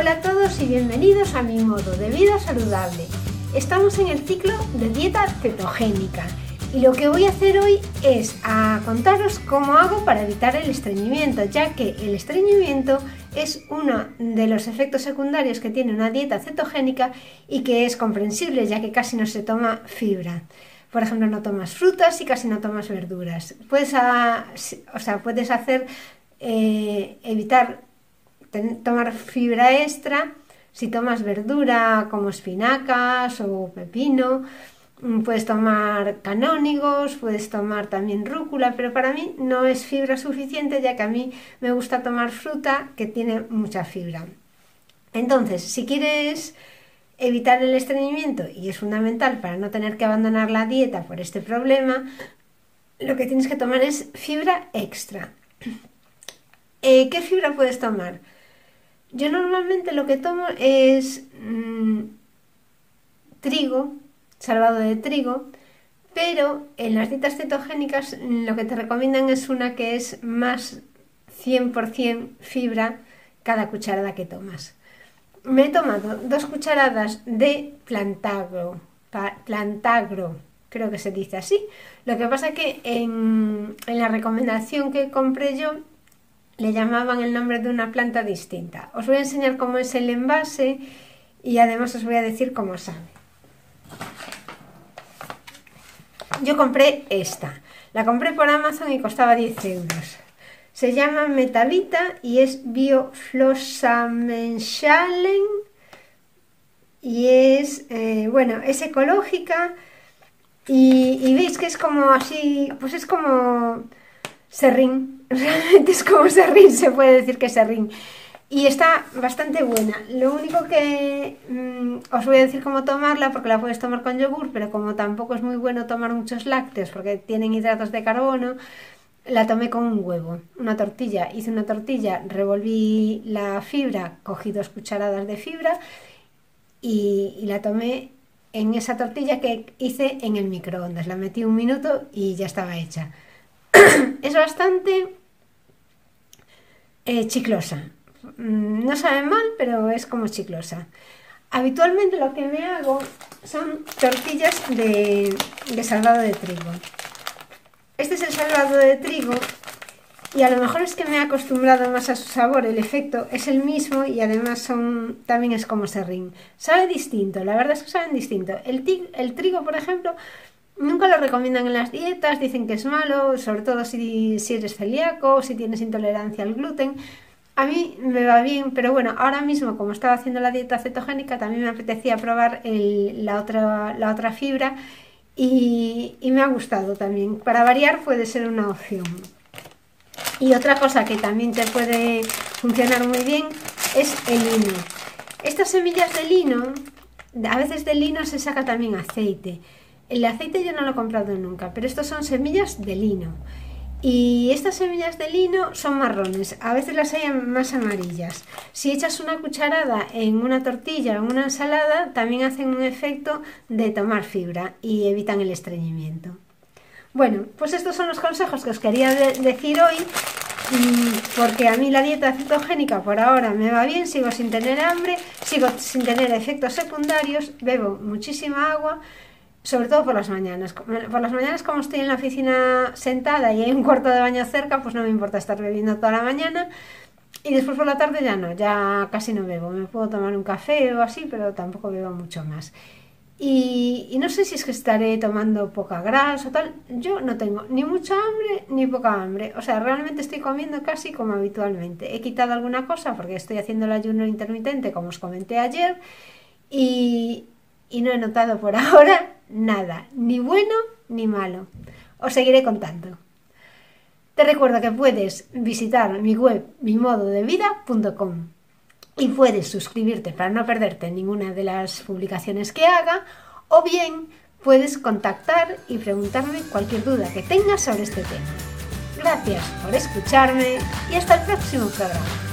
Hola a todos y bienvenidos a mi modo de vida saludable. Estamos en el ciclo de dieta cetogénica y lo que voy a hacer hoy es a contaros cómo hago para evitar el estreñimiento, ya que el estreñimiento es uno de los efectos secundarios que tiene una dieta cetogénica y que es comprensible, ya que casi no se toma fibra. Por ejemplo, no tomas frutas y casi no tomas verduras. Puedes, o sea, puedes hacer eh, evitar tomar fibra extra si tomas verdura como espinacas o pepino, mm, puedes tomar canónigos, puedes tomar también rúcula, pero para mí no es fibra suficiente ya que a mí me gusta tomar fruta que tiene mucha fibra. Entonces, si quieres evitar el estreñimiento y es fundamental para no tener que abandonar la dieta por este problema, lo que tienes que tomar es fibra extra. Eh, ¿Qué fibra puedes tomar? Yo normalmente lo que tomo es mm, trigo, salvado de trigo, pero en las dietas cetogénicas lo que te recomiendan es una que es más 100% fibra cada cucharada que tomas. Me he tomado dos cucharadas de plantagro, plantagro, creo que se dice así. Lo que pasa que en, en la recomendación que compré yo le llamaban el nombre de una planta distinta. Os voy a enseñar cómo es el envase y además os voy a decir cómo sabe. Yo compré esta. La compré por Amazon y costaba 10 euros. Se llama Metalita y es Bioflossamenschalen y es, eh, bueno, es ecológica y, y veis que es como así, pues es como serrín, realmente es como serrín, se puede decir que serrín. Y está bastante buena. Lo único que mm, os voy a decir cómo tomarla, porque la puedes tomar con yogur, pero como tampoco es muy bueno tomar muchos lácteos porque tienen hidratos de carbono, la tomé con un huevo, una tortilla. Hice una tortilla, revolví la fibra, cogí dos cucharadas de fibra y, y la tomé en esa tortilla que hice en el microondas. La metí un minuto y ya estaba hecha. es bastante eh, chiclosa. Mm, no sabe mal, pero es como chiclosa. Habitualmente lo que me hago son tortillas de, de salvado de trigo. Este es el salvado de trigo y a lo mejor es que me he acostumbrado más a su sabor, el efecto es el mismo y además son, también es como serrín. Sabe distinto, la verdad es que saben distinto. El, el trigo, por ejemplo, Nunca lo recomiendan en las dietas, dicen que es malo, sobre todo si, eres celíaco si tienes intolerancia al gluten. A mí me va bien, pero bueno, ahora mismo como estaba haciendo la dieta cetogénica, también me apetecía probar la, otra, la otra fibra y, y me ha gustado también. Para variar puede ser una opción. Y otra cosa que también te puede funcionar muy bien es el lino. Estas semillas de lino, a veces del lino se saca también aceite. El aceite yo no lo he comprado nunca, pero estos son semillas de lino. Y estas semillas de lino son marrones, a veces las hay más amarillas. Si echas una cucharada en una tortilla o en una ensalada, también hacen un efecto de tomar fibra y evitan el estreñimiento. Bueno, pues estos son los consejos que os quería decir hoy, porque a mí la dieta cetogénica por ahora me va bien, sigo sin tener hambre, sigo sin tener efectos secundarios, bebo muchísima agua, sobre todo por las mañanas. Por las mañanas, como estoy en la oficina sentada y hay un cuarto de baño cerca, pues no me importa estar bebiendo toda la mañana. Y después por la tarde ya no, ya casi no bebo. Me puedo tomar un café o así, pero tampoco bebo mucho más. Y, no sé si es que estaré tomando poca grasa o tal. Yo no tengo ni mucha hambre ni poca hambre. O sea, realmente estoy comiendo casi como habitualmente. He quitado alguna cosa porque estoy haciendo el ayuno intermitente, como os comenté ayer. Y, y no he notado por ahora nada, ni bueno ni malo. Os seguiré contando. Te recuerdo que puedes visitar mi web mimododevida.com y puedes suscribirte para no perderte ninguna de las publicaciones que haga o bien puedes contactar y preguntarme cualquier duda que tengas sobre este tema. Gracias por escucharme y hasta el próximo programa.